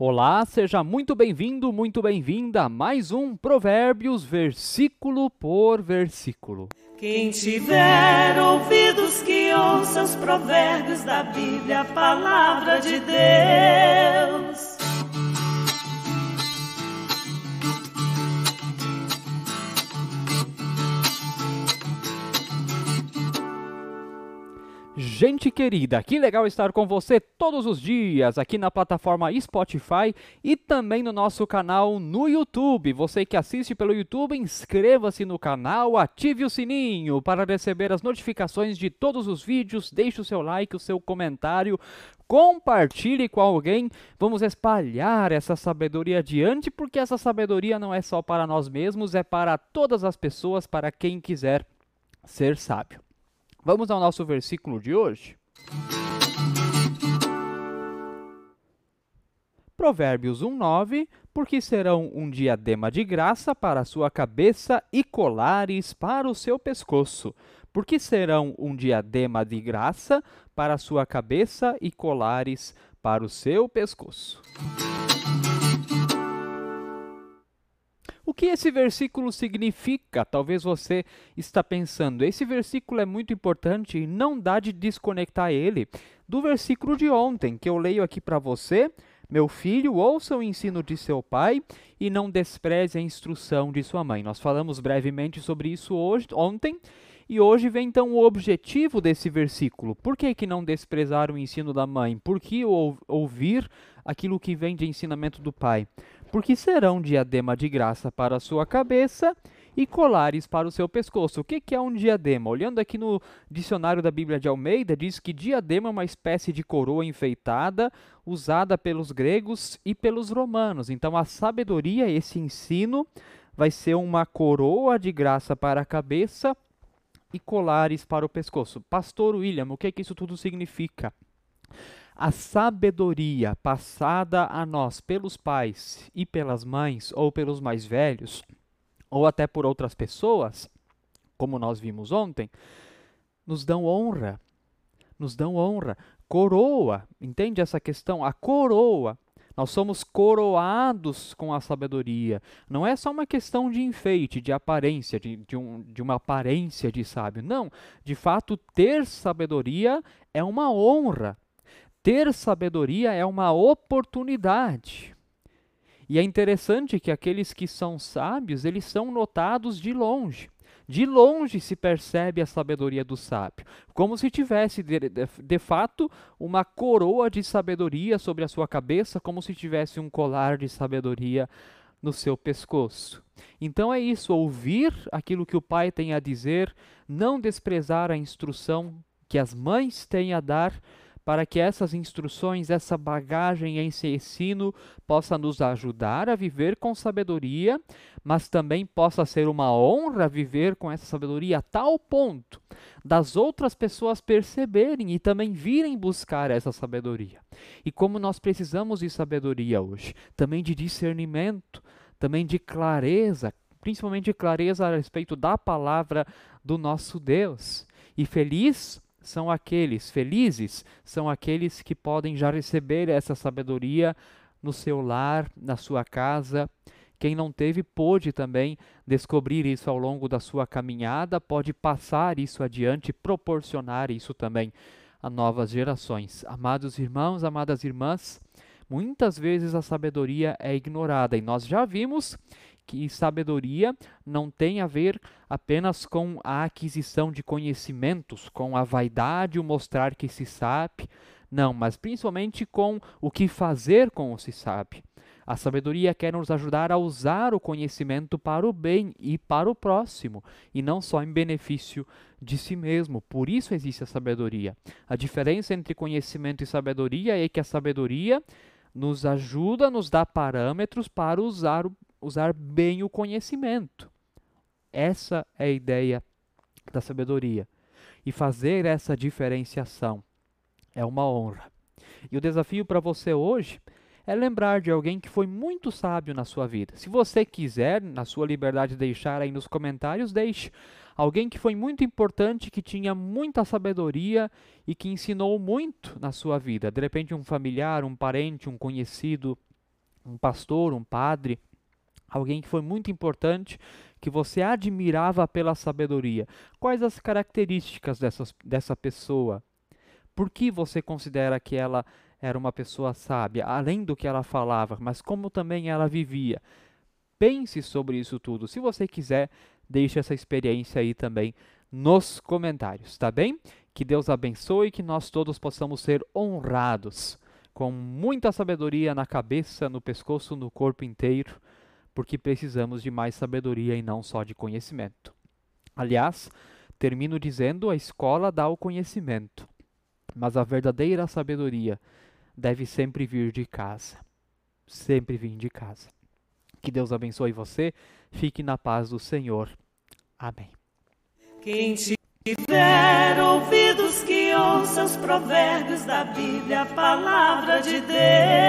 Olá, seja muito bem-vindo, muito bem-vinda a mais um Provérbios, versículo por versículo. Quem tiver ouvidos que ouça os provérbios da Bíblia, a palavra de Deus. Gente querida, que legal estar com você todos os dias aqui na plataforma Spotify e também no nosso canal no YouTube. Você que assiste pelo YouTube, inscreva-se no canal, ative o sininho para receber as notificações de todos os vídeos, deixe o seu like, o seu comentário, compartilhe com alguém. Vamos espalhar essa sabedoria adiante, porque essa sabedoria não é só para nós mesmos, é para todas as pessoas, para quem quiser ser sábio. Vamos ao nosso versículo de hoje. Provérbios 1:9 Porque serão um diadema de graça para a sua cabeça e colares para o seu pescoço. Porque serão um diadema de graça para a sua cabeça e colares para o seu pescoço. O que esse versículo significa? Talvez você está pensando, esse versículo é muito importante e não dá de desconectar ele do versículo de ontem, que eu leio aqui para você. Meu filho, ouça o ensino de seu pai e não despreze a instrução de sua mãe. Nós falamos brevemente sobre isso hoje, ontem, e hoje vem então o objetivo desse versículo. Por que, que não desprezar o ensino da mãe? Por que ouvir aquilo que vem de ensinamento do pai? Porque serão diadema de graça para a sua cabeça e colares para o seu pescoço. O que, é um diadema? Olhando aqui no dicionário da Bíblia de Almeida, diz que diadema é uma espécie de coroa enfeitada usada pelos gregos e pelos romanos. Então, a sabedoria, esse ensino, vai ser uma coroa de graça para a cabeça e colares para o pescoço. Pastor William, o que, que isso tudo significa? A sabedoria passada a nós pelos pais e pelas mães, ou pelos mais velhos, ou até por outras pessoas, como nós vimos ontem, nos dão honra. Nos dão honra. Coroa, entende essa questão? A coroa. Nós somos coroados com a sabedoria. Não é só uma questão de enfeite, de aparência, de, de, um, de uma aparência de sábio. Não. De fato, ter sabedoria é uma honra ter sabedoria é uma oportunidade. E é interessante que aqueles que são sábios, eles são notados de longe. De longe se percebe a sabedoria do sábio, como se tivesse de, de, de, fato uma coroa de sabedoria sobre a sua cabeça, como se tivesse um colar de sabedoria no seu pescoço. Então é isso, ouvir aquilo que o pai tem a dizer, não desprezar a instrução que as mães têm a dar, para que essas instruções, essa bagagem, esse ensino possa nos ajudar a viver com sabedoria, mas também possa ser uma honra viver com essa sabedoria a tal ponto das outras pessoas perceberem e também virem buscar essa sabedoria. E como nós precisamos de sabedoria hoje, também de discernimento, também de clareza, principalmente clareza a respeito da palavra do nosso Deus. E feliz são aqueles, felizes são aqueles que podem já receber essa sabedoria no seu lar, na sua casa. Quem não teve pôde também descobrir isso ao longo da sua caminhada, pode passar isso adiante, proporcionar isso também a novas gerações. Amados irmãos, amadas irmãs, muitas vezes a sabedoria é ignorada e nós já vimos que sabedoria não tem a ver apenas com a aquisição de conhecimentos, com a vaidade, o mostrar que se sabe, não, mas principalmente com o que fazer com o se sabe. A sabedoria quer nos ajudar a usar o conhecimento para o bem e para o próximo, e não só em benefício de si mesmo. Por isso existe a sabedoria. A diferença entre conhecimento e sabedoria é que a sabedoria nos ajuda, nos dá parâmetros para usar usar bem o conhecimento. Essa é a ideia da sabedoria. E fazer essa diferenciação é uma honra. E o desafio para você hoje é lembrar de alguém que foi muito sábio na sua vida. Se você quiser, na sua liberdade, deixar aí nos comentários, deixe. Alguém que foi muito importante, que tinha muita sabedoria e que ensinou muito na sua vida. De repente, um familiar, um parente, um conhecido, um pastor, um padre, alguém que foi muito importante, que você admirava pela sabedoria. Quais as características dessas, dessa pessoa? Por que você considera que ela era uma pessoa sábia, além do que ela falava, mas como também ela vivia? Pense sobre isso tudo. Se você quiser, deixe essa experiência aí também nos comentários, tá bem? Que Deus abençoe e que nós todos possamos ser honrados com muita sabedoria na cabeça, no pescoço, no corpo inteiro, porque precisamos de mais sabedoria e não só de conhecimento. Aliás, termino dizendo: a escola dá o conhecimento, mas a verdadeira sabedoria deve sempre vir de casa. Sempre vir de casa. Que Deus abençoe você. Fique na paz do Senhor. Amém. Quem tiver ouvidos que ouça os provérbios da Bíblia, a palavra de Deus.